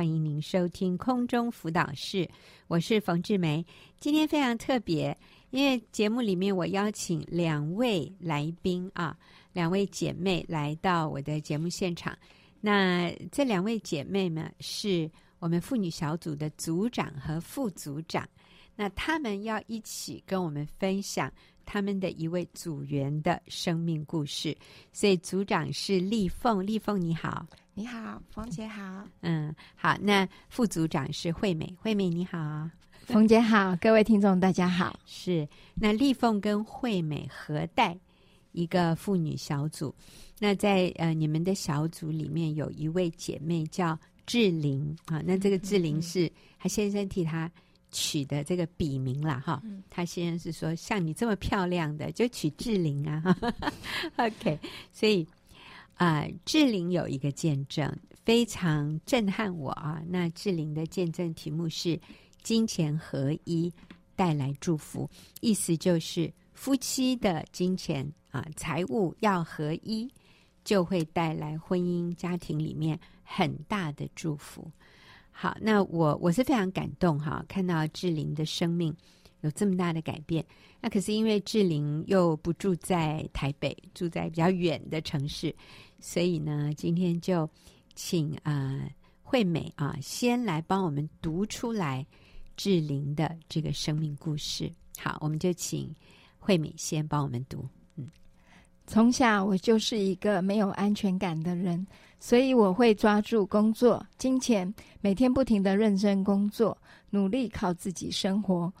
欢迎您收听空中辅导室，我是冯志梅。今天非常特别，因为节目里面我邀请两位来宾啊，两位姐妹来到我的节目现场。那这两位姐妹呢是我们妇女小组的组长和副组长，那他们要一起跟我们分享他们的一位组员的生命故事。所以组长是丽凤，丽凤你好。你好，冯姐好。嗯，好。那副组长是惠美，惠美你好，冯姐好，各位听众大家好。是，那丽凤跟惠美合带一个妇女小组。那在呃你们的小组里面有一位姐妹叫志玲啊，那这个志玲是她先生替她取的这个笔名了哈。他先生是说像你这么漂亮的就取志玲啊。OK，所以。啊，志玲有一个见证非常震撼我啊！那志玲的见证题目是“金钱合一带来祝福”，意思就是夫妻的金钱啊财务要合一，就会带来婚姻家庭里面很大的祝福。好，那我我是非常感动哈，看到志玲的生命有这么大的改变。那可是因为志玲又不住在台北，住在比较远的城市。所以呢，今天就请啊、呃、惠美啊先来帮我们读出来志玲的这个生命故事。好，我们就请惠美先帮我们读。从小我就是一个没有安全感的人，所以我会抓住工作、金钱，每天不停地认真工作，努力靠自己生活，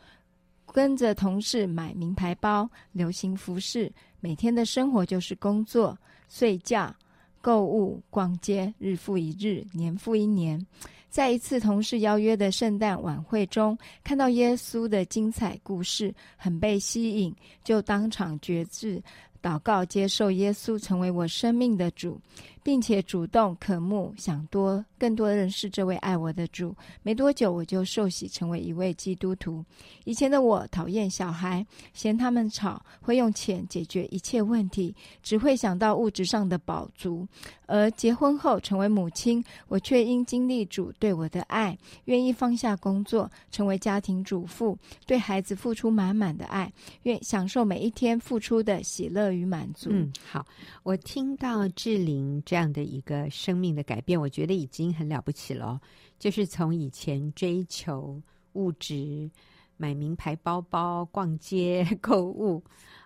跟着同事买名牌包、流行服饰，每天的生活就是工作、睡觉。购物、逛街，日复一日，年复一年。在一次同事邀约的圣诞晚会中，看到耶稣的精彩故事，很被吸引，就当场决志。祷告，接受耶稣成为我生命的主，并且主动渴慕，想多更多认识这位爱我的主。没多久，我就受洗成为一位基督徒。以前的我讨厌小孩，嫌他们吵，会用钱解决一切问题，只会想到物质上的饱足。而结婚后成为母亲，我却因经历主对我的爱，愿意放下工作，成为家庭主妇，对孩子付出满满的爱，愿享受每一天付出的喜乐与满足。嗯，好，我听到志玲这样的一个生命的改变，我觉得已经很了不起了。就是从以前追求物质、买名牌包包、逛街 购物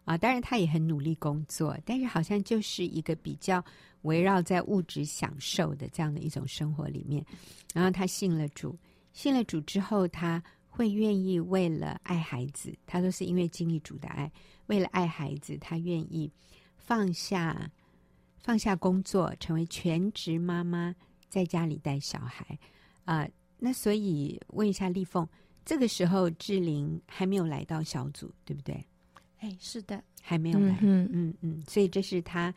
啊，当然他也很努力工作，但是好像就是一个比较围绕在物质享受的这样的一种生活里面。然后他信了主，信了主之后，他会愿意为了爱孩子，他说是因为经历主的爱。为了爱孩子，他愿意放下放下工作，成为全职妈妈，在家里带小孩。啊、呃，那所以问一下丽凤，这个时候志玲还没有来到小组，对不对？哎，是的，还没有来。嗯嗯嗯，所以这是她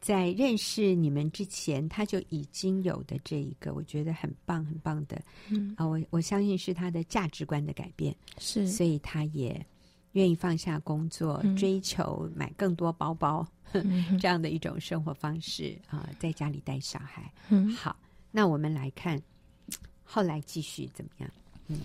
在认识你们之前，她就已经有的这一个，我觉得很棒很棒的。嗯啊、呃，我我相信是她的价值观的改变，是，所以她也。愿意放下工作，追求买更多包包，嗯、这样的一种生活方式啊、呃，在家里带小孩。嗯、好，那我们来看后来继续怎么样？嗯，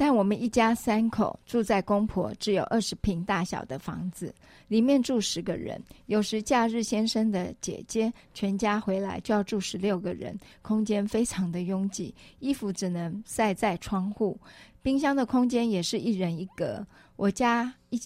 但我们一家三口住在公婆只有二十平大小的房子，里面住十个人。有时假日先生的姐姐全家回来就要住十六个人，空间非常的拥挤，衣服只能晒在窗户。冰箱的空间也是一人一格。我家一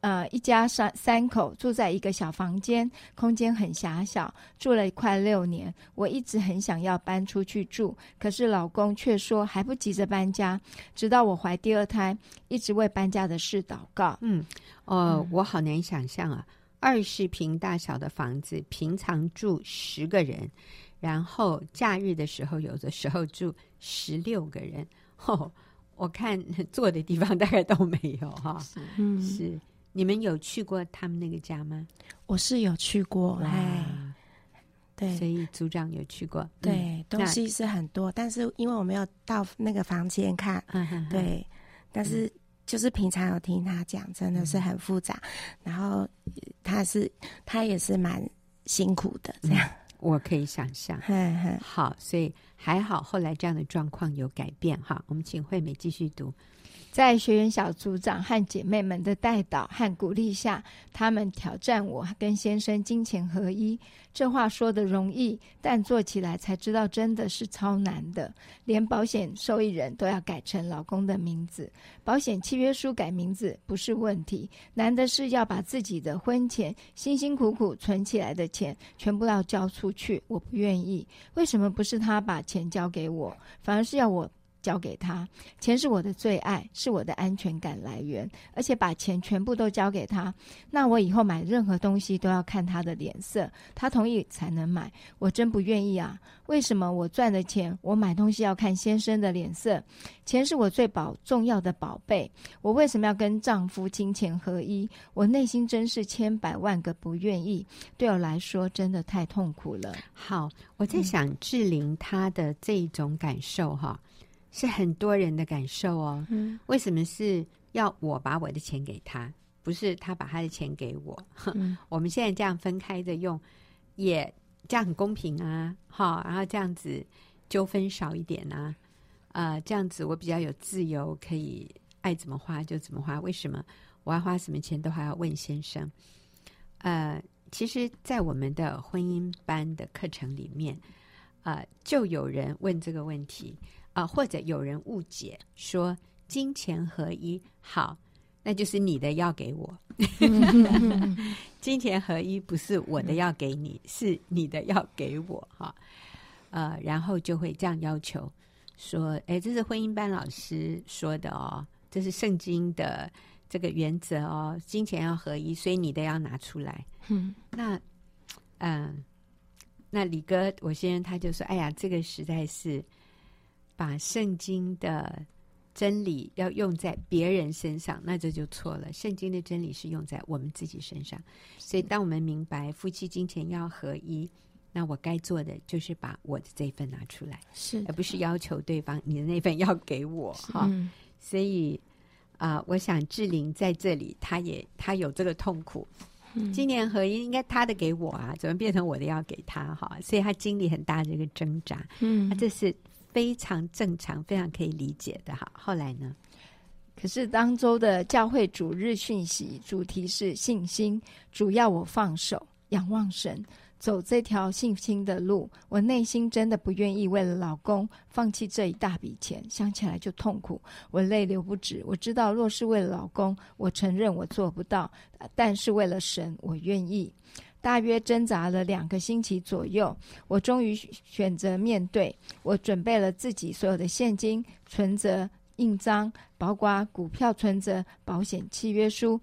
呃一家三三口住在一个小房间，空间很狭小，住了快六年。我一直很想要搬出去住，可是老公却说还不急着搬家。直到我怀第二胎，一直为搬家的事祷告。嗯，呃，嗯、我好难想象啊，二十平大小的房子，平常住十个人，然后假日的时候，有的时候住十六个人。哦我看 坐的地方大概都没有哈，是，嗯，是，你们有去过他们那个家吗？我是有去过，哎，对，所以组长有去过，对，东西是很多，但是因为我没有到那个房间看，对，但是就是平常有听他讲，真的是很复杂，然后他是他也是蛮辛苦的，这样。我可以想象。好，所以还好，后来这样的状况有改变哈。我们请惠美继续读。在学员小组长和姐妹们的带导和鼓励下，他们挑战我跟先生金钱合一。这话说得容易，但做起来才知道真的是超难的。连保险受益人都要改成老公的名字，保险契约书改名字不是问题，难的是要把自己的婚前辛辛苦苦存起来的钱全部要交出去。我不愿意。为什么不是他把钱交给我，反而是要我？交给他，钱是我的最爱，是我的安全感来源，而且把钱全部都交给他，那我以后买任何东西都要看他的脸色，他同意才能买。我真不愿意啊！为什么我赚的钱，我买东西要看先生的脸色？钱是我最宝重要的宝贝，我为什么要跟丈夫金钱合一？我内心真是千百万个不愿意，对我来说真的太痛苦了。好，我在想志玲她的这一种感受哈。是很多人的感受哦。嗯，为什么是要我把我的钱给他，不是他把他的钱给我？嗯，我们现在这样分开的用，也这样很公平啊。哈，然后这样子纠纷少一点啊。呃，这样子我比较有自由，可以爱怎么花就怎么花。为什么我要花什么钱都还要问先生？呃，其实，在我们的婚姻班的课程里面，呃，就有人问这个问题。啊，或者有人误解说金钱合一好，那就是你的要给我。金钱合一不是我的要给你，是你的要给我哈。呃，然后就会这样要求说：“哎，这是婚姻班老师说的哦，这是圣经的这个原则哦，金钱要合一，所以你的要拿出来。”嗯，那嗯、呃，那李哥，我先生他就说：“哎呀，这个实在是。”把圣经的真理要用在别人身上，那这就错了。圣经的真理是用在我们自己身上，所以当我们明白夫妻金钱要合一，那我该做的就是把我的这份拿出来，是而不是要求对方你的那份要给我哈。所以啊、呃，我想志玲在这里，她也她有这个痛苦。今年合一应该他的给我啊，怎么变成我的要给他哈？所以她经历很大的一个挣扎。嗯，这是。非常正常，非常可以理解的哈。后来呢？可是当周的教会主日讯息主题是信心，主要我放手仰望神，走这条信心的路。我内心真的不愿意为了老公放弃这一大笔钱，想起来就痛苦，我泪流不止。我知道若是为了老公，我承认我做不到，但是为了神，我愿意。大约挣扎了两个星期左右，我终于选择面对。我准备了自己所有的现金、存折、印章，包括股票存折、保险契约书。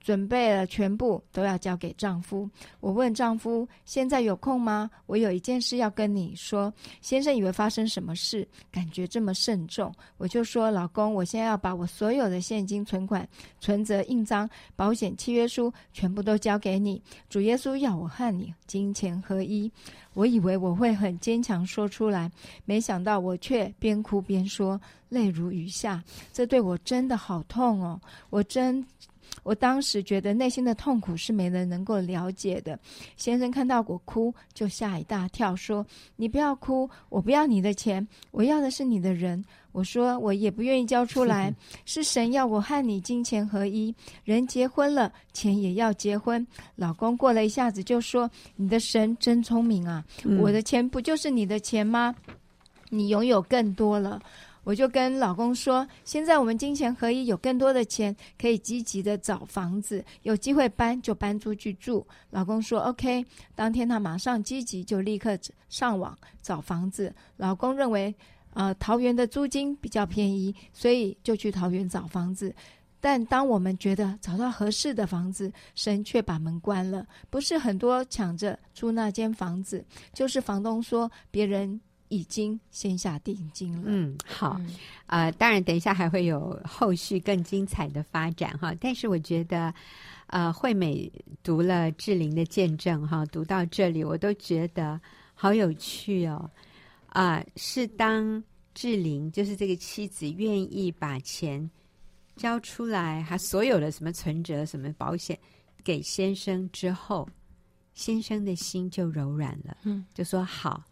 准备了全部都要交给丈夫。我问丈夫：“现在有空吗？我有一件事要跟你说。”先生以为发生什么事，感觉这么慎重。我就说：“老公，我现在要把我所有的现金、存款、存折、印章、保险契约书全部都交给你。主耶稣要我和你金钱合一。”我以为我会很坚强说出来，没想到我却边哭边说，泪如雨下。这对我真的好痛哦！我真。我当时觉得内心的痛苦是没人能够了解的。先生看到我哭，就吓一大跳，说：“你不要哭，我不要你的钱，我要的是你的人。”我说：“我也不愿意交出来，是神要我和你金钱合一。人结婚了，钱也要结婚。”老公过了一下子就说：“你的神真聪明啊！我的钱不就是你的钱吗？你拥有更多了。”我就跟老公说，现在我们金钱合一，有更多的钱，可以积极的找房子，有机会搬就搬出去住。老公说 OK，当天他马上积极就立刻上网找房子。老公认为，呃，桃园的租金比较便宜，所以就去桃园找房子。但当我们觉得找到合适的房子，神却把门关了。不是很多抢着租那间房子，就是房东说别人。已经先下定金了。嗯，好，嗯、呃，当然，等一下还会有后续更精彩的发展哈。但是我觉得，呃，惠美读了志玲的见证哈，读到这里我都觉得好有趣哦。啊、呃，是当志玲就是这个妻子愿意把钱交出来，她所有的什么存折、什么保险给先生之后，先生的心就柔软了，嗯，就说好，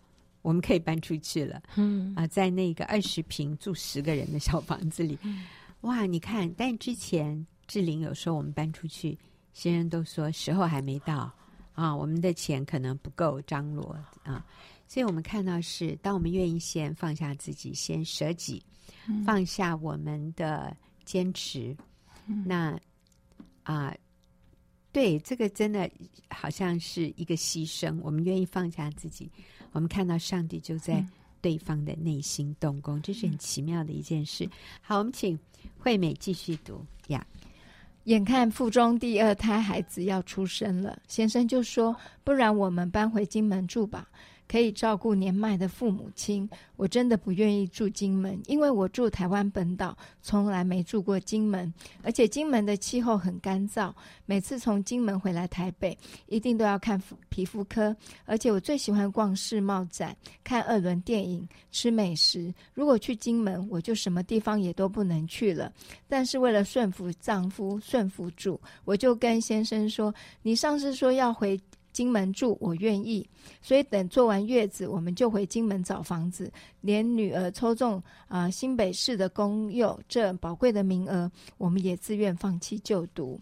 我们可以搬出去了，嗯。啊，在那个二十平住十个人的小房子里，嗯、哇，你看，但之前志玲有说我们搬出去，先生都说时候还没到。啊，我们的钱可能不够张罗啊，所以我们看到是，当我们愿意先放下自己，先舍己，嗯、放下我们的坚持，嗯、那啊。对，这个真的好像是一个牺牲。我们愿意放下自己，我们看到上帝就在对方的内心动工，嗯、这是很奇妙的一件事。好，我们请惠美继续读呀。眼看腹中第二胎孩子要出生了，先生就说：“不然我们搬回金门住吧。”可以照顾年迈的父母亲，我真的不愿意住金门，因为我住台湾本岛，从来没住过金门，而且金门的气候很干燥。每次从金门回来台北，一定都要看皮肤科，而且我最喜欢逛世贸展、看二轮电影、吃美食。如果去金门，我就什么地方也都不能去了。但是为了顺服丈夫、顺服主，我就跟先生说：“你上次说要回。”金门住，我愿意，所以等做完月子，我们就回金门找房子。连女儿抽中啊、新北市的公幼这宝贵的名额，我们也自愿放弃就读。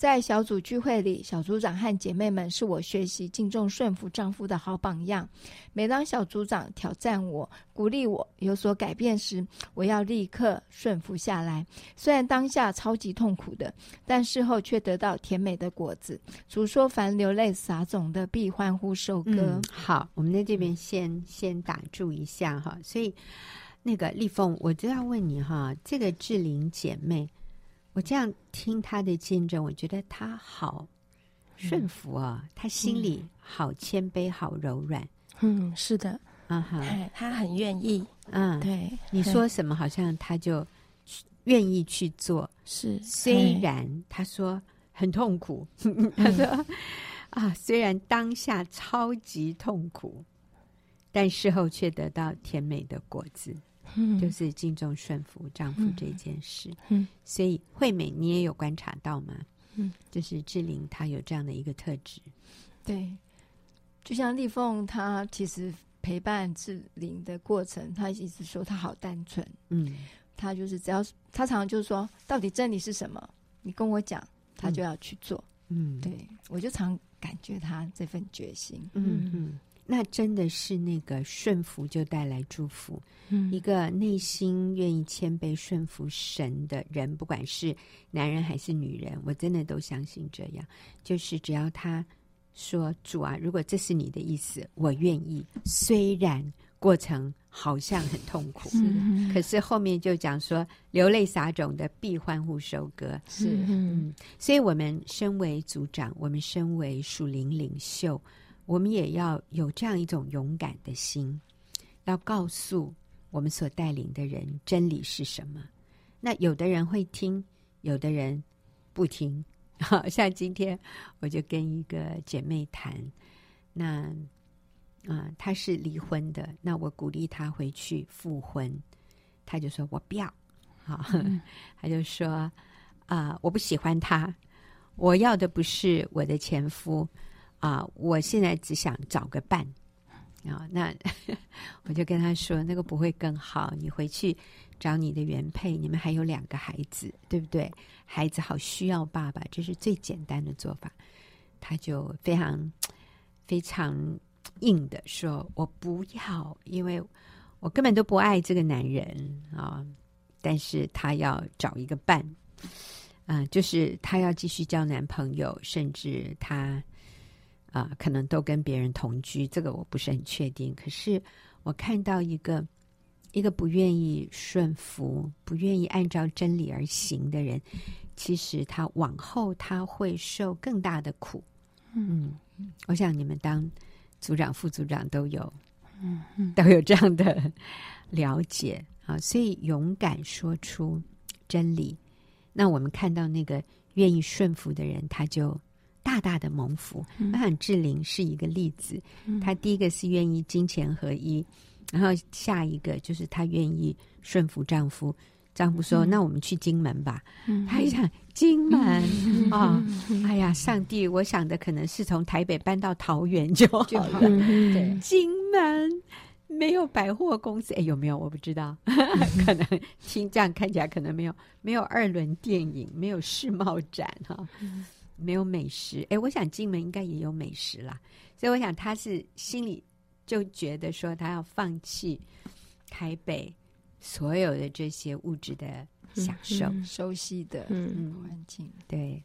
在小组聚会里，小组长和姐妹们是我学习敬重顺服丈夫的好榜样。每当小组长挑战我、鼓励我有所改变时，我要立刻顺服下来。虽然当下超级痛苦的，但事后却得到甜美的果子。主说：“凡流泪撒种的，必欢呼收割。”好，我们在这边先先打住一下哈。所以，那个丽凤，我就要问你哈，这个志玲姐妹。我这样听他的见证，我觉得他好顺服啊，他心里好谦卑，好柔软。嗯，是的，啊哈，他很愿意。嗯，对，你说什么，好像他就愿意去做。是，虽然他说很痛苦，他说 啊，虽然当下超级痛苦，但事后却得到甜美的果子。嗯，就是敬重顺服丈夫这件事。嗯，所以惠美，你也有观察到吗？嗯，就是志玲她有这样的一个特质。对，就像丽凤，她其实陪伴志玲的过程，她一直说她好单纯。嗯，她就是只要她常常就是说，到底真理是什么？你跟我讲，她就要去做。嗯，对，我就常感觉她这份决心。嗯嗯。那真的是那个顺服就带来祝福。嗯，一个内心愿意谦卑顺服神的人，不管是男人还是女人，我真的都相信这样。就是只要他说主啊，如果这是你的意思，我愿意。虽然过程好像很痛苦，是，可是后面就讲说流泪撒种的必欢呼收割。是，嗯，所以我们身为组长，我们身为属灵领袖。我们也要有这样一种勇敢的心，要告诉我们所带领的人真理是什么。那有的人会听，有的人不听。好 像今天我就跟一个姐妹谈，那啊，她是离婚的，那我鼓励她回去复婚，她就说我不要。好，她就说啊，我不喜欢他，我要的不是我的前夫。啊！我现在只想找个伴啊！那 我就跟他说，那个不会更好。你回去找你的原配，你们还有两个孩子，对不对？孩子好需要爸爸，这是最简单的做法。他就非常非常硬的说：“我不要，因为我根本都不爱这个男人啊！但是他要找一个伴，啊，就是他要继续交男朋友，甚至他。”啊、呃，可能都跟别人同居，这个我不是很确定。可是我看到一个一个不愿意顺服、不愿意按照真理而行的人，其实他往后他会受更大的苦。嗯，我想你们当组长、副组长都有，嗯嗯，都有这样的了解啊。所以勇敢说出真理，那我们看到那个愿意顺服的人，他就。大大的蒙福，那很志玲是一个例子。她、嗯、第一个是愿意金钱合一，然后下一个就是她愿意顺服丈夫，丈夫说：“那我们去金门吧。”他一想，金门？啊，哎呀，上帝，我想的可能是从台北搬到桃园就好了。对，金门没有百货公司，哎，有没有？我不知道，可能听这样看起来可能没有，没有二轮电影，没有世贸展哈，没有美食。哎，我想金门应该也有美食啦，所以我想他是心里就觉得说他要放弃台北。所有的这些物质的享受、嗯嗯、熟悉的嗯环境，对，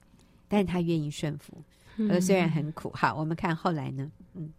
但是他愿意顺服，呃、嗯，虽然很苦。好，我们看后来呢，嗯。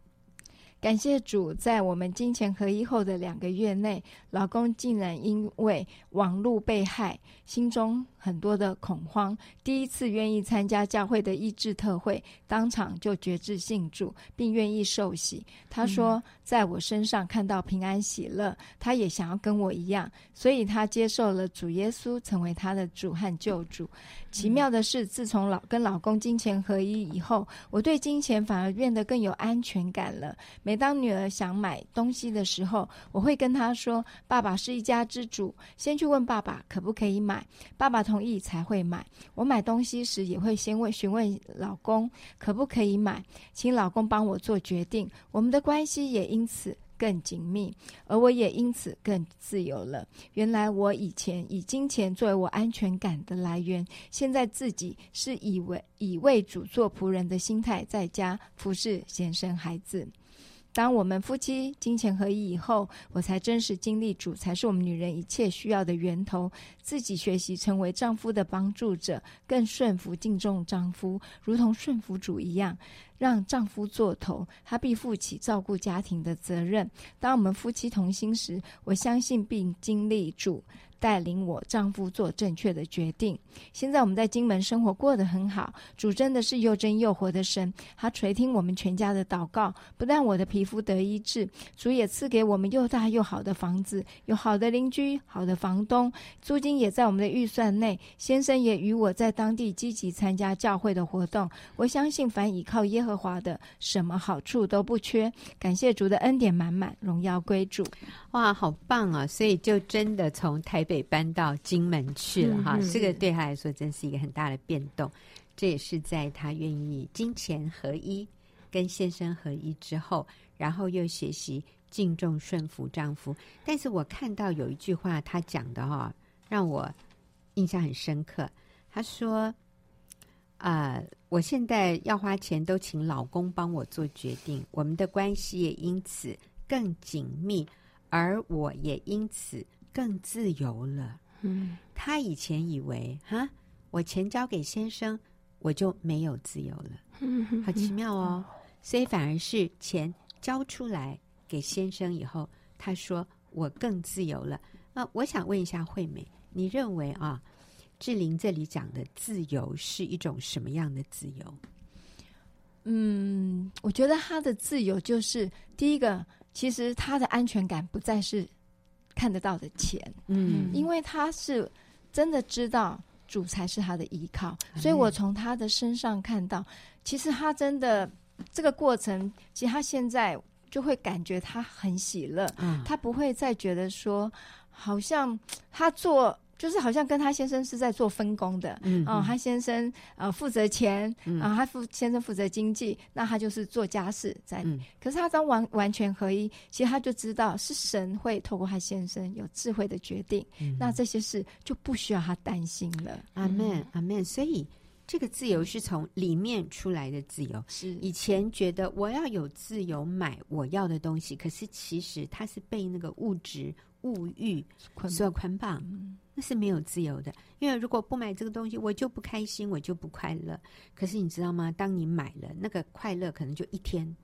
感谢主，在我们金钱合一后的两个月内，老公竟然因为网络被害，心中很多的恐慌，第一次愿意参加教会的医治特会，当场就决志信主，并愿意受洗。他说，在我身上看到平安喜乐，他也想要跟我一样，所以他接受了主耶稣，成为他的主和救主。奇妙的是，自从老跟老公金钱合一以后，我对金钱反而变得更有安全感了。每当女儿想买东西的时候，我会跟她说：“爸爸是一家之主，先去问爸爸可不可以买，爸爸同意才会买。我买东西时也会先问询问老公可不可以买，请老公帮我做决定。我们的关系也因此。”更紧密，而我也因此更自由了。原来我以前以金钱作为我安全感的来源，现在自己是以为以为主做仆人的心态，在家服侍先生孩子。当我们夫妻金钱合一以后，我才真实经历主才是我们女人一切需要的源头。自己学习成为丈夫的帮助者，更顺服敬重丈夫，如同顺服主一样。让丈夫做头，他必负起照顾家庭的责任。当我们夫妻同心时，我相信并经历主带领我丈夫做正确的决定。现在我们在金门生活过得很好，主真的是又真又活的神，他垂听我们全家的祷告。不但我的皮肤得医治，主也赐给我们又大又好的房子，有好的邻居，好的房东，租金也在我们的预算内。先生也与我在当地积极参加教会的活动。我相信凡倚靠耶和华的，什么好处都不缺。感谢主的恩典满满，荣耀归主。哇，好棒啊！所以就真的从台北搬到金门去了哈，嗯、这个对他来说真是一个很大的变动。这也是在他愿意金钱合一、跟先生合一之后，然后又学习敬重顺服丈夫。但是我看到有一句话他讲的哈，让我印象很深刻。他说：“啊、呃，我现在要花钱都请老公帮我做决定，我们的关系也因此更紧密，而我也因此。”更自由了。嗯，他以前以为哈，我钱交给先生，我就没有自由了。嗯，好奇妙哦。所以反而是钱交出来给先生以后，他说我更自由了。那我想问一下惠美，你认为啊，志玲这里讲的自由是一种什么样的自由？嗯，我觉得他的自由就是第一个，其实他的安全感不再是。看得到的钱，嗯，因为他是真的知道主才是他的依靠，嗯、所以我从他的身上看到，其实他真的这个过程，其实他现在就会感觉他很喜乐，嗯，他不会再觉得说，好像他做。就是好像跟他先生是在做分工的，嗯，哦，他先生呃负责钱，嗯，啊，他负先生负责经济，那他就是做家事在。嗯，可是他当完完全合一，其实他就知道是神会透过他先生有智慧的决定，嗯，那这些事就不需要他担心了。阿门，阿门。所以这个自由是从里面出来的自由。是以前觉得我要有自由买我要的东西，可是其实他是被那个物质物欲所捆绑。嗯那是没有自由的，因为如果不买这个东西，我就不开心，我就不快乐。可是你知道吗？当你买了那个快乐，可能就一天，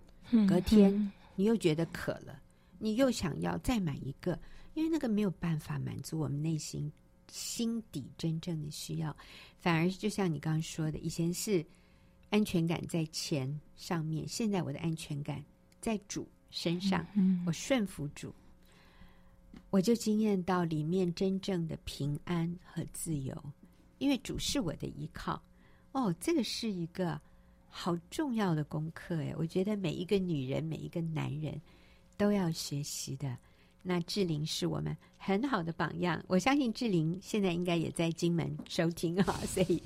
隔天你又觉得渴了，你又想要再买一个，因为那个没有办法满足我们内心心底真正的需要，反而就像你刚刚说的，以前是安全感在钱上面，现在我的安全感在主身上，我顺服主。我就惊艳到里面真正的平安和自由，因为主是我的依靠。哦，这个是一个好重要的功课诶，我觉得每一个女人、每一个男人都要学习的，那志玲是我们很好的榜样，我相信志玲现在应该也在金门收听啊，所以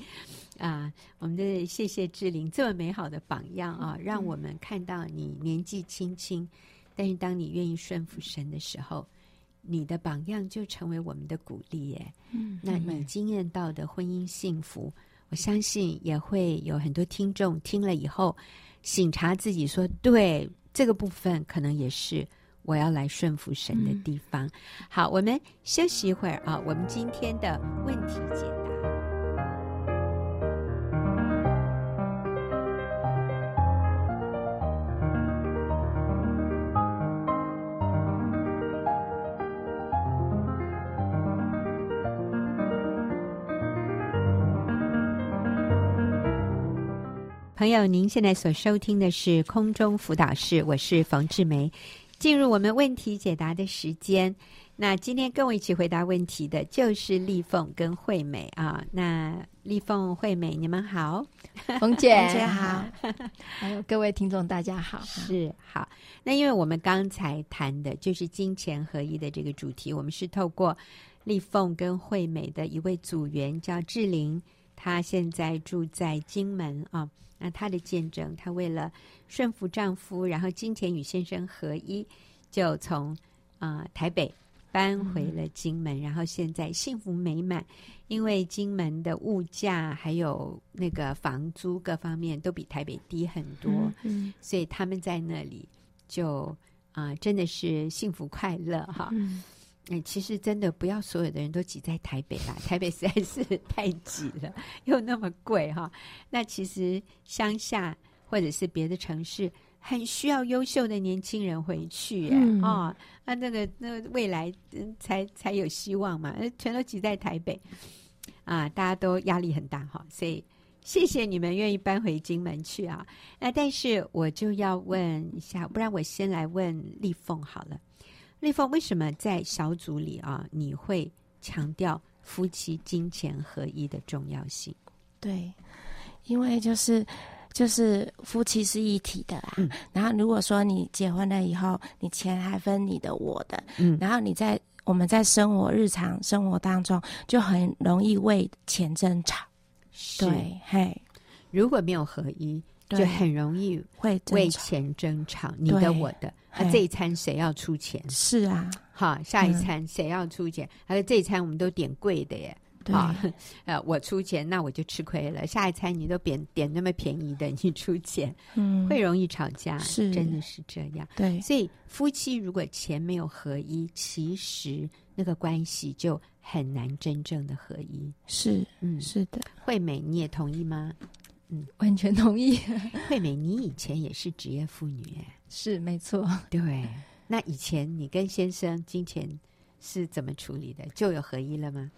啊，我们的谢谢志玲这么美好的榜样啊，让我们看到你年纪轻轻，但是当你愿意顺服神的时候，你的榜样就成为我们的鼓励耶。嗯，那你经验到的婚姻幸福，我相信也会有很多听众听了以后醒察自己说，对这个部分可能也是。我要来顺服神的地方。嗯、好，我们休息一会儿啊。我们今天的问题解朋友，您现在所收听的是空中辅导室，我是冯志梅。进入我们问题解答的时间，那今天跟我一起回答问题的就是丽凤跟惠美啊。那丽凤、惠美，你们好，冯姐，冯姐好，还有各位听众，大家好，是好。那因为我们刚才谈的就是金钱合一的这个主题，我们是透过丽凤跟惠美的一位组员叫志玲，她现在住在金门啊。那她的见证，她为了顺服丈夫，然后金钱与先生合一，就从啊、呃、台北搬回了金门，嗯、然后现在幸福美满。因为金门的物价还有那个房租各方面都比台北低很多，嗯嗯、所以他们在那里就啊、呃、真的是幸福快乐哈。嗯哎，其实真的不要所有的人都挤在台北啦，台北实在是 太挤了，又那么贵哈。那其实乡下或者是别的城市，很需要优秀的年轻人回去哎、嗯、哦，那那个那个未来才才有希望嘛。全都挤在台北啊，大家都压力很大哈。所以谢谢你们愿意搬回金门去啊。那但是我就要问一下，不然我先来问丽凤好了。丽峰，为什么在小组里啊，你会强调夫妻金钱合一的重要性？对，因为就是就是夫妻是一体的啦。嗯。然后如果说你结婚了以后，你钱还分你的我的，嗯。然后你在我们在生活日常生活当中就很容易为钱争吵。对，嘿，如果没有合一。就很容易会为钱争吵，你的我的，啊，这一餐谁要出钱？是啊，好，下一餐谁要出钱？还有这一餐我们都点贵的耶，好，呃，我出钱，那我就吃亏了。下一餐你都点点那么便宜的，你出钱，嗯，会容易吵架，是，真的是这样。对，所以夫妻如果钱没有合一，其实那个关系就很难真正的合一。是，嗯，是的，惠美，你也同意吗？嗯，完全同意。惠美，你以前也是职业妇女，是没错。对，那以前你跟先生金钱是怎么处理的？就有合一了吗？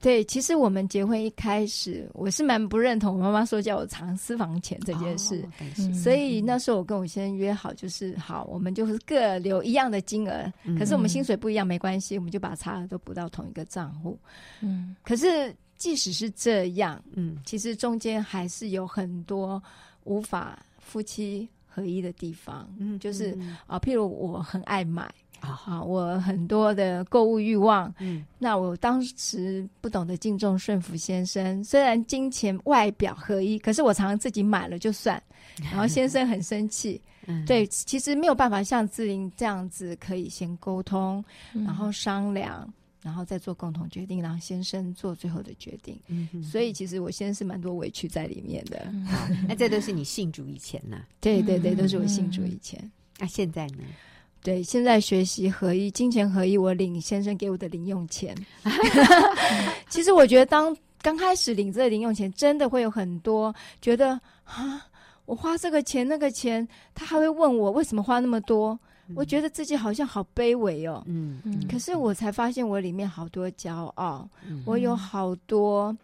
对，其实我们结婚一开始，我是蛮不认同我妈妈说叫我藏私房钱这件事，哦嗯、所以那时候我跟我先生约好，就是好，我们就是各留一样的金额，嗯、可是我们薪水不一样没关系，我们就把差额都补到同一个账户。嗯，可是。即使是这样，嗯，其实中间还是有很多无法夫妻合一的地方，嗯，就是啊，譬如我很爱买啊，啊，我很多的购物欲望，嗯，那我当时不懂得敬重顺服先生，虽然金钱外表合一，可是我常常自己买了就算，然后先生很生气，嗯，对，其实没有办法像志玲这样子可以先沟通，嗯，然后商量。然后再做共同决定，让先生做最后的决定。嗯，所以其实我先生是蛮多委屈在里面的。好，那这都是你信主以前呢？对对对，都是我信主以前。那现在呢？对，现在学习合一，金钱合一，我领先生给我的零用钱。其实我觉得，当刚开始领这个零用钱，真的会有很多觉得啊，我花这个钱那个钱，他还会问我为什么花那么多。我觉得自己好像好卑微哦，嗯，嗯，可是我才发现我里面好多骄傲，嗯，我有好多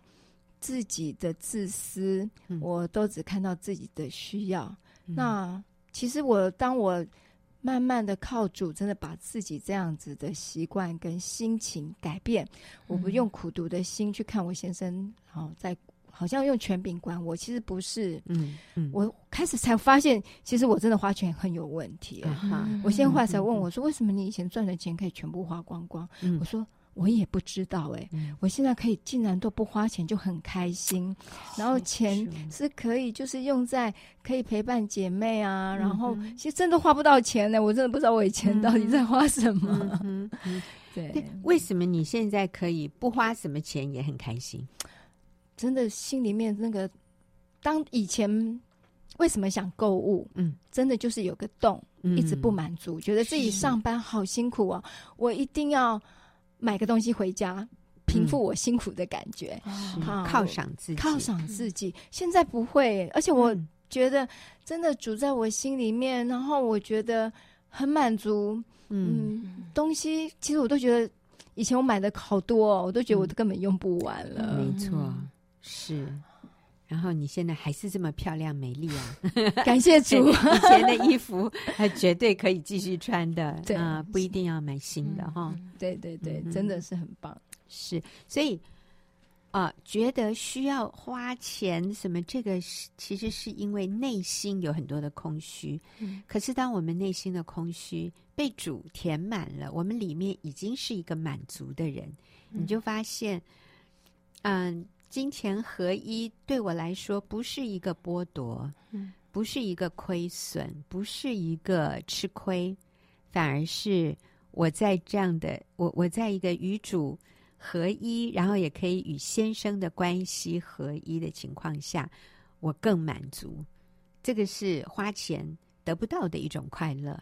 自己的自私，嗯，我都只看到自己的需要。嗯，那其实我当我慢慢的靠主，真的把自己这样子的习惯跟心情改变，嗯，我不用苦读的心去看我先生，好在。好像用权柄管我，其实不是。嗯嗯，我开始才发现，其实我真的花钱很有问题。嗯、我现在后来才问我说：“为什么你以前赚的钱可以全部花光光？”嗯、我说。我也不知道哎、欸，嗯、我现在可以竟然都不花钱就很开心，然后钱是可以就是用在可以陪伴姐妹啊，然后其实真的花不到钱呢、欸，我真的不知道我以前到底在花什么。嗯 对，为什么你现在可以不花什么钱也很开心？真的心里面那个，当以前为什么想购物？嗯，真的就是有个洞，一直不满足，嗯、觉得自己上班好辛苦哦，我一定要。买个东西回家，平复我辛苦的感觉，犒赏自己，犒赏自己。现在不会，而且我觉得真的煮在我心里面，然后我觉得很满足。嗯，东西其实我都觉得以前我买的好多，我都觉得我都根本用不完了。没错，是。然后你现在还是这么漂亮美丽啊！感谢主，以前的衣服还绝对可以继续穿的，对啊，不一定要买新的哈。对对对，真的是很棒。是，所以啊，觉得需要花钱什么，这个是其实是因为内心有很多的空虚。可是当我们内心的空虚被主填满了，我们里面已经是一个满足的人，你就发现，嗯。金钱合一对我来说不是一个剥夺，嗯，不是一个亏损，不是一个吃亏，反而是我在这样的我我在一个与主合一，然后也可以与先生的关系合一的情况下，我更满足。这个是花钱得不到的一种快乐，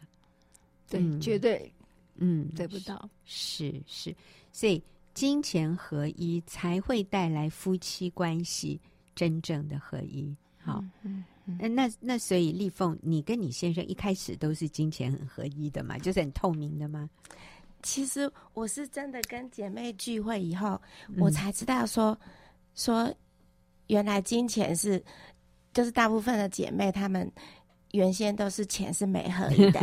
对，嗯、绝对，嗯，得不到，是是，所以。金钱合一才会带来夫妻关系真正的合一。好，嗯嗯嗯、那那所以丽凤，你跟你先生一开始都是金钱很合一的嘛，就是很透明的吗？其实我是真的跟姐妹聚会以后，嗯、我才知道说说原来金钱是就是大部分的姐妹她们。原先都是钱是没合一的，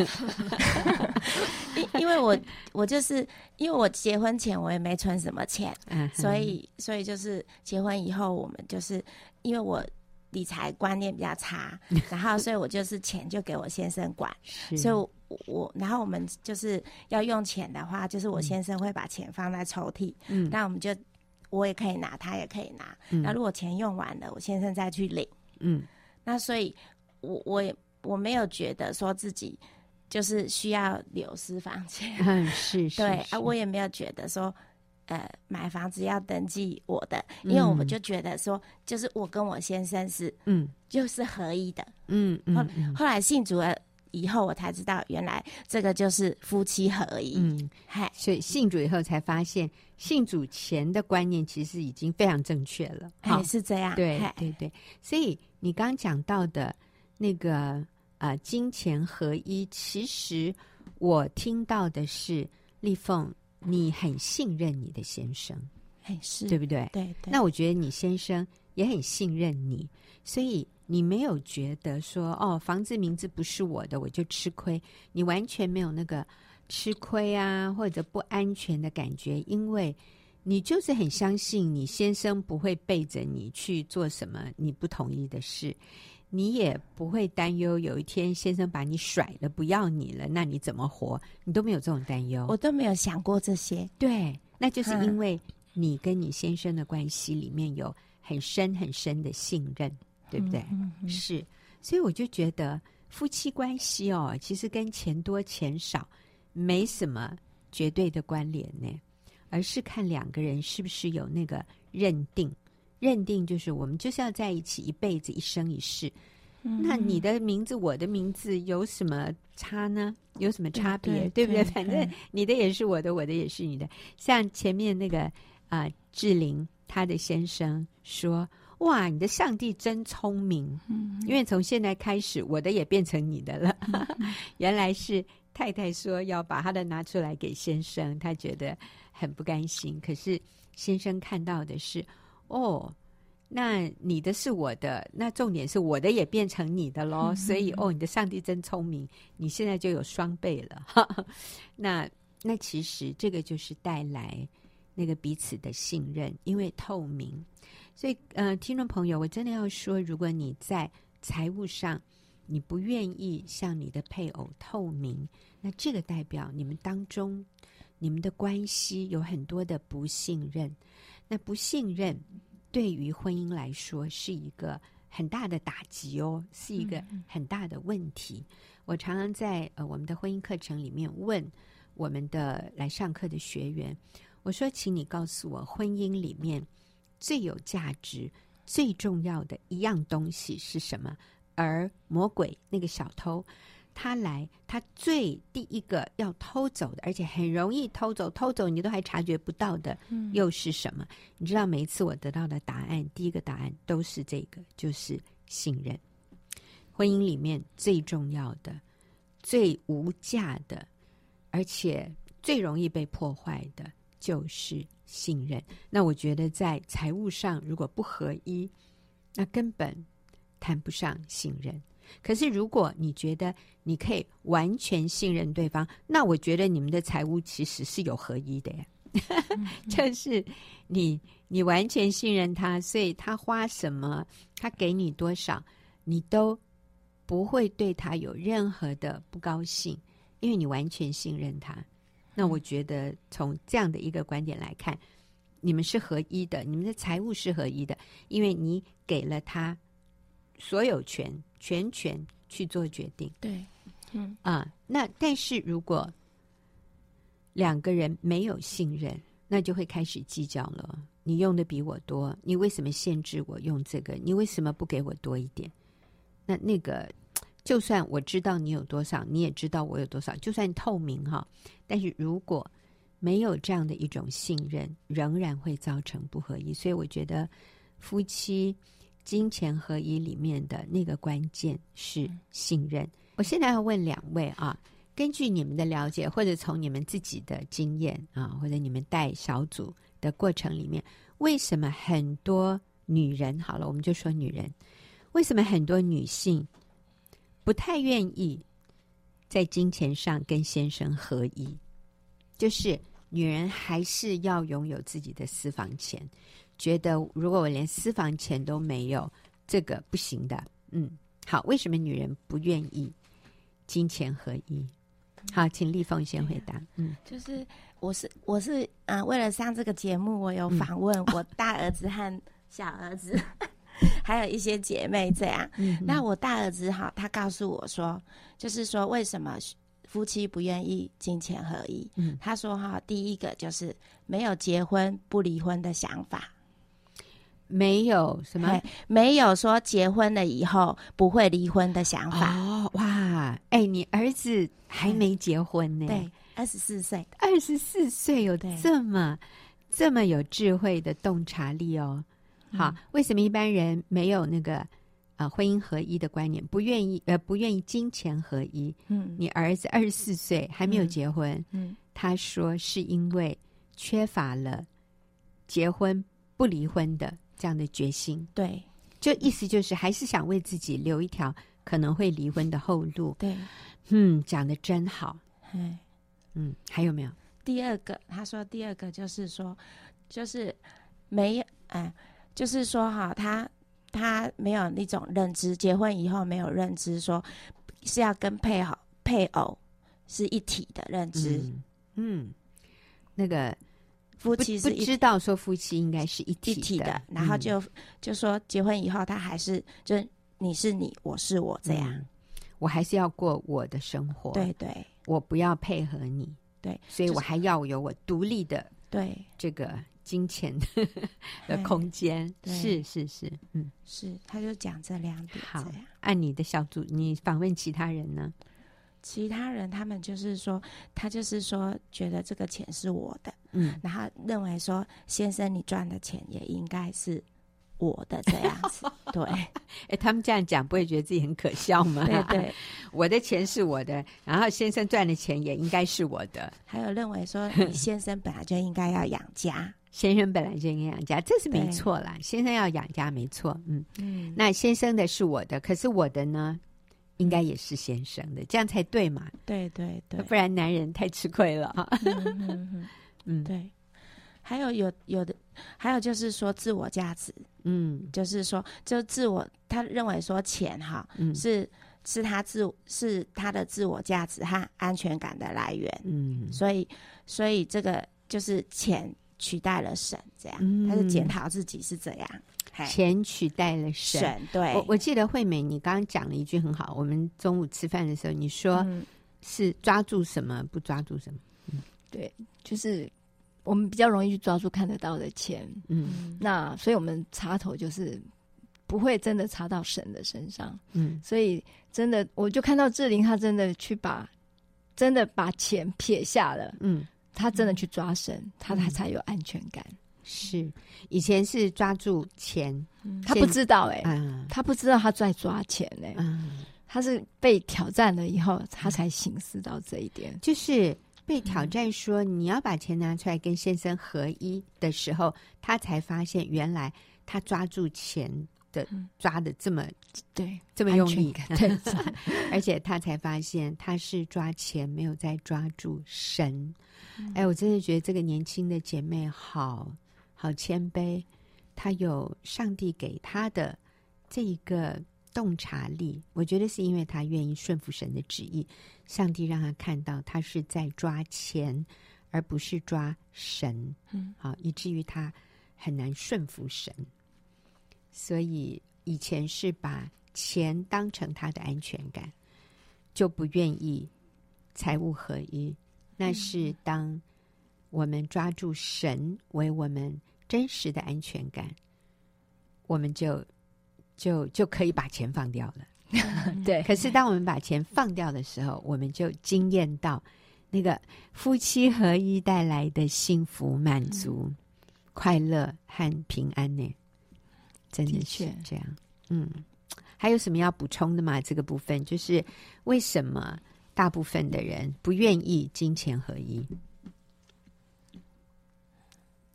因因为我我就是因为我结婚前我也没存什么钱，嗯、所以所以就是结婚以后我们就是因为我理财观念比较差，然后所以我就是钱就给我先生管，是。所以我，我然后我们就是要用钱的话，就是我先生会把钱放在抽屉，嗯，那我们就我也可以拿，他也可以拿，那、嗯、如果钱用完了，我先生再去领，嗯，那所以我我也。我没有觉得说自己就是需要留私房钱，嗯，是，是，对啊，我也没有觉得说，呃，买房子要登记我的，因为我们就觉得说，就是我跟我先生是，嗯，就是合一的，嗯嗯。后后来信主了以后，我才知道原来这个就是夫妻合一，嗯，嗨，所以信主以后才发现，信主前的观念其实已经非常正确了，哎，是这样，对对对。所以你刚讲到的。那个啊、呃，金钱合一，其实我听到的是丽凤，你很信任你的先生，哎，是对不对？对对。那我觉得你先生也很信任你，所以你没有觉得说哦，房子名字不是我的，我就吃亏。你完全没有那个吃亏啊，或者不安全的感觉，因为你就是很相信你先生不会背着你去做什么你不同意的事。你也不会担忧有一天先生把你甩了，不要你了，那你怎么活？你都没有这种担忧，我都没有想过这些。对，那就是因为你跟你先生的关系里面有很深很深的信任，对不对？嗯嗯嗯、是，所以我就觉得夫妻关系哦，其实跟钱多钱少没什么绝对的关联呢，而是看两个人是不是有那个认定。认定就是我们就是要在一起一辈子一生一世，嗯、那你的名字我的名字有什么差呢？有什么差别？对，不对？反正你的也是我的，我的也是你的。像前面那个啊、呃，志玲她的先生说：“哇，你的上帝真聪明，嗯、因为从现在开始我的也变成你的了。嗯” 原来是太太说要把他的拿出来给先生，他觉得很不甘心。可是先生看到的是。哦，那你的是我的，那重点是我的也变成你的喽。嗯、所以哦，你的上帝真聪明，你现在就有双倍了。那那其实这个就是带来那个彼此的信任，因为透明。所以，呃，听众朋友，我真的要说，如果你在财务上你不愿意向你的配偶透明，那这个代表你们当中你们的关系有很多的不信任。那不信任对于婚姻来说是一个很大的打击哦，是一个很大的问题。我常常在呃我们的婚姻课程里面问我们的来上课的学员，我说：“请你告诉我，婚姻里面最有价值、最重要的一样东西是什么？”而魔鬼那个小偷，他来，他最第一个要偷走的，而且很容易偷走，偷走你都还察觉不到的，又是什么？嗯、你知道，每一次我得到的答案，第一个答案都是这个，就是信任。婚姻里面最重要的、最无价的，而且最容易被破坏的，就是信任。那我觉得，在财务上如果不合一，那根本谈不上信任。可是，如果你觉得你可以完全信任对方，那我觉得你们的财务其实是有合一的呀。就是你，你完全信任他，所以他花什么，他给你多少，你都不会对他有任何的不高兴，因为你完全信任他。那我觉得从这样的一个观点来看，你们是合一的，你们的财务是合一的，因为你给了他所有权。全权去做决定，对，嗯啊，那但是如果两个人没有信任，那就会开始计较了。你用的比我多，你为什么限制我用这个？你为什么不给我多一点？那那个，就算我知道你有多少，你也知道我有多少，就算透明哈，但是如果没有这样的一种信任，仍然会造成不合一。所以我觉得夫妻。金钱合一里面的那个关键是信任。我现在要问两位啊，根据你们的了解，或者从你们自己的经验啊，或者你们带小组的过程里面，为什么很多女人，好了，我们就说女人，为什么很多女性不太愿意在金钱上跟先生合一？就是女人还是要拥有自己的私房钱。觉得如果我连私房钱都没有，这个不行的。嗯，好，为什么女人不愿意金钱合一？好，请立凤先回答。嗯，就是我是我是啊、呃，为了上这个节目，我有访问 我大儿子和小儿子，嗯、还有一些姐妹这样。嗯，那我大儿子哈，他告诉我说，就是说为什么夫妻不愿意金钱合一？嗯，他说哈，第一个就是没有结婚不离婚的想法。没有什么，没有说结婚了以后不会离婚的想法。哦，哇，哎，你儿子还没结婚呢？对，二十四岁，二十四岁有这么这么有智慧的洞察力哦。好，为什么一般人没有那个啊婚姻合一的观念，不愿意呃不愿意金钱合一？嗯，你儿子二十四岁还没有结婚，嗯，他说是因为缺乏了结婚不离婚的。这样的决心，对，就意思就是还是想为自己留一条可能会离婚的后路。对，嗯，讲的真好。哎嗯，还有没有？第二个，他说第二个就是说，就是没有，哎，就是说哈，他他没有那种认知，结婚以后没有认知，说是要跟配偶配偶是一体的认知。嗯，嗯，那个。夫妻是不，不知道说夫妻应该是一体的，体的然后就、嗯、就说结婚以后他还是就你是你，我是我这样、嗯，我还是要过我的生活，对对，我不要配合你，对，所以我还要有我独立的对。这个金钱的 空间，是。是是，嗯，是，他就讲这两点，好，按你的小组，你访问其他人呢？其他人他们就是说，他就是说，觉得这个钱是我的，嗯，然后认为说，先生你赚的钱也应该是我的这样子，对，哎，他们这样讲不会觉得自己很可笑吗？对对，我的钱是我的，然后先生赚的钱也应该是我的，还有认为说，你先生本来就应该要养家，先生本来就应该养家，这是没错啦，先生要养家没错，嗯。嗯，那先生的是我的，可是我的呢？应该也是先生的，这样才对嘛？对对对，不然男人太吃亏了。哈。嗯，对。还有有有的，还有就是说自我价值，嗯，就是说就自我，他认为说钱哈，嗯，是是他自是他的自我价值和安全感的来源，嗯，所以所以这个就是钱取代了神，这样，嗯，他是检讨自己是怎样。钱取代了神，神对。我我记得惠美，你刚刚讲了一句很好。我们中午吃饭的时候，你说是抓住什么，不抓住什么。嗯，对，就是我们比较容易去抓住看得到的钱。嗯，那所以我们插头就是不会真的插到神的身上。嗯，所以真的，我就看到志玲，她真的去把真的把钱撇下了。嗯，她真的去抓神，她才才有安全感。是，以前是抓住钱，嗯、他不知道哎、欸，嗯、他不知道他在抓钱哎、欸，嗯、他是被挑战了以后，他才醒思到这一点。就是被挑战说你要把钱拿出来跟先生合一的时候，他才发现原来他抓住钱的抓的这么对，这么用力，对，而且他才发现他是抓钱，没有在抓住神。嗯、哎，我真的觉得这个年轻的姐妹好。好谦卑，他有上帝给他的这一个洞察力，我觉得是因为他愿意顺服神的旨意，上帝让他看到他是在抓钱，而不是抓神，嗯，好，以至于他很难顺服神，所以以前是把钱当成他的安全感，就不愿意财务合一，那是当我们抓住神为我们真实的安全感，我们就就就可以把钱放掉了。对，可是当我们把钱放掉的时候，我们就惊艳到那个夫妻合一带来的幸福、满足、嗯、快乐和平安呢？真的是这样。嗯，还有什么要补充的吗？这个部分就是为什么大部分的人不愿意金钱合一？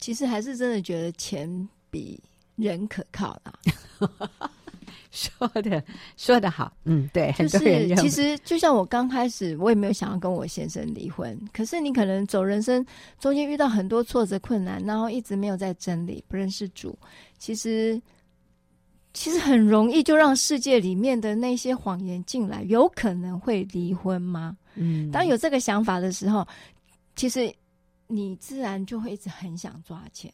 其实还是真的觉得钱比人可靠啦。说的说的好，嗯，对，就是其实就像我刚开始，我也没有想要跟我先生离婚。可是你可能走人生中间遇到很多挫折困难，然后一直没有在真理，不认识主，其实其实很容易就让世界里面的那些谎言进来，有可能会离婚吗？嗯，当有这个想法的时候，其实。你自然就会一直很想抓钱，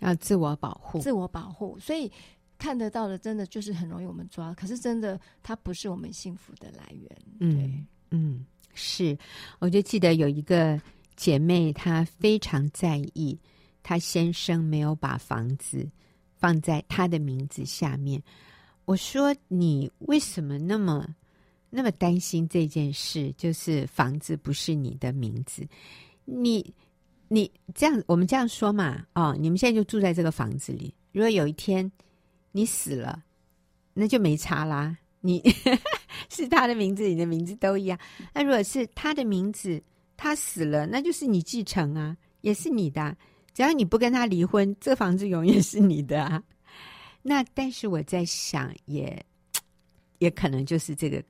要自我保护，自我保护。所以看得到的，真的就是很容易我们抓。可是真的，它不是我们幸福的来源。对，嗯，嗯，是。我就记得有一个姐妹，她非常在意她先生没有把房子放在她的名字下面。我说：“你为什么那么那么担心这件事？就是房子不是你的名字。”你，你这样，我们这样说嘛？哦，你们现在就住在这个房子里。如果有一天你死了，那就没差啦。你 是他的名字，你的名字都一样。那如果是他的名字，他死了，那就是你继承啊，也是你的。只要你不跟他离婚，这房子永远是你的啊。那但是我在想也，也 也可能就是这个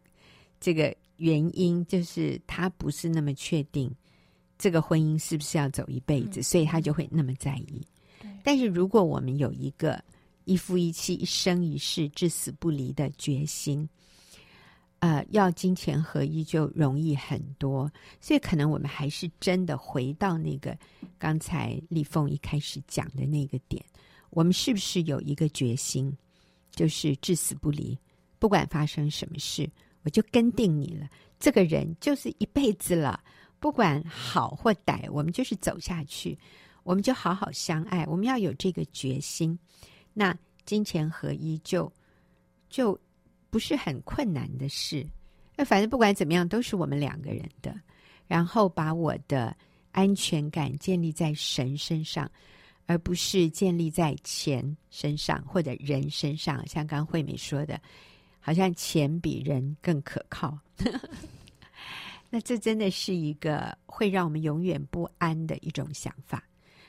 这个原因，就是他不是那么确定。这个婚姻是不是要走一辈子？所以他就会那么在意。但是如果我们有一个一夫一妻、一生一世、至死不离的决心，呃，要金钱合一就容易很多。所以可能我们还是真的回到那个刚才丽凤一开始讲的那个点：我们是不是有一个决心，就是至死不离？不管发生什么事，我就跟定你了。这个人就是一辈子了。不管好或歹，我们就是走下去，我们就好好相爱。我们要有这个决心，那金钱合一就就不是很困难的事。那反正不管怎么样，都是我们两个人的。然后把我的安全感建立在神身上，而不是建立在钱身上或者人身上。像刚刚惠美说的，好像钱比人更可靠。那这真的是一个会让我们永远不安的一种想法。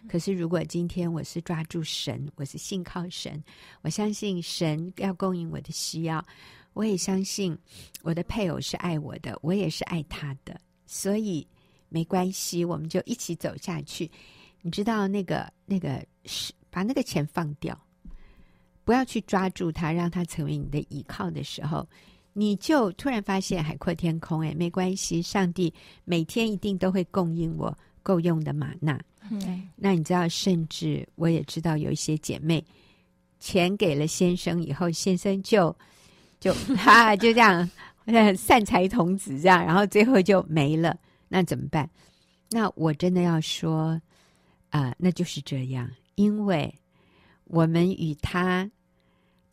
可是，如果今天我是抓住神，我是信靠神，我相信神要供应我的需要，我也相信我的配偶是爱我的，我也是爱他的，所以没关系，我们就一起走下去。你知道那个那个是把那个钱放掉，不要去抓住它，让它成为你的依靠的时候，你就突然发现海阔天空。哎，没关系，上帝每天一定都会供应我够用的玛纳。嗯，那你知道，甚至我也知道有一些姐妹，钱给了先生以后，先生就就 哈就这样 散财童子这样，然后最后就没了。那怎么办？那我真的要说。啊、呃，那就是这样，因为我们与他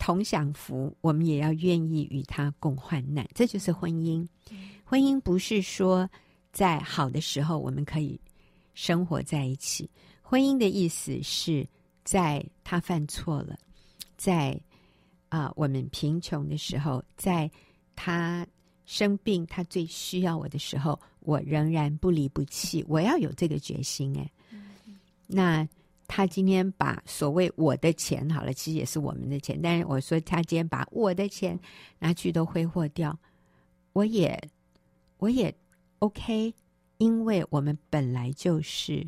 同享福，我们也要愿意与他共患难，这就是婚姻。婚姻不是说在好的时候我们可以生活在一起，婚姻的意思是在他犯错了，在啊、呃、我们贫穷的时候，在他生病他最需要我的时候，我仍然不离不弃，我要有这个决心，哎。那他今天把所谓我的钱好了，其实也是我们的钱。但是我说他今天把我的钱拿去都挥霍掉，我也我也 OK，因为我们本来就是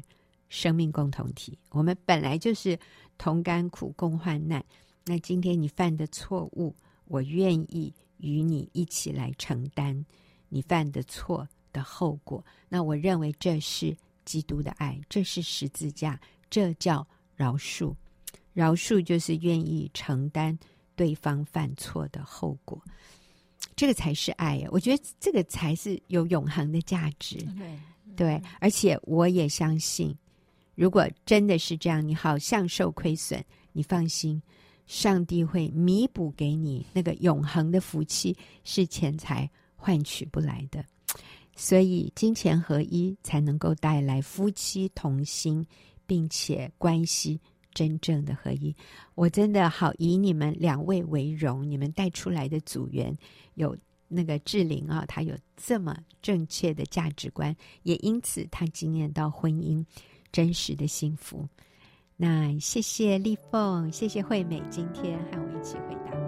生命共同体，我们本来就是同甘苦共患难。那今天你犯的错误，我愿意与你一起来承担你犯的错的后果。那我认为这是。基督的爱，这是十字架，这叫饶恕。饶恕就是愿意承担对方犯错的后果，这个才是爱呀！我觉得这个才是有永恒的价值。对，对，而且我也相信，如果真的是这样，你好像受亏损，你放心，上帝会弥补给你那个永恒的福气，是钱财换取不来的。所以，金钱合一才能够带来夫妻同心，并且关系真正的合一。我真的好以你们两位为荣，你们带出来的组员有那个志玲啊，她有这么正确的价值观，也因此她经验到婚姻真实的幸福。那谢谢丽凤，谢谢惠美，今天和我一起回答。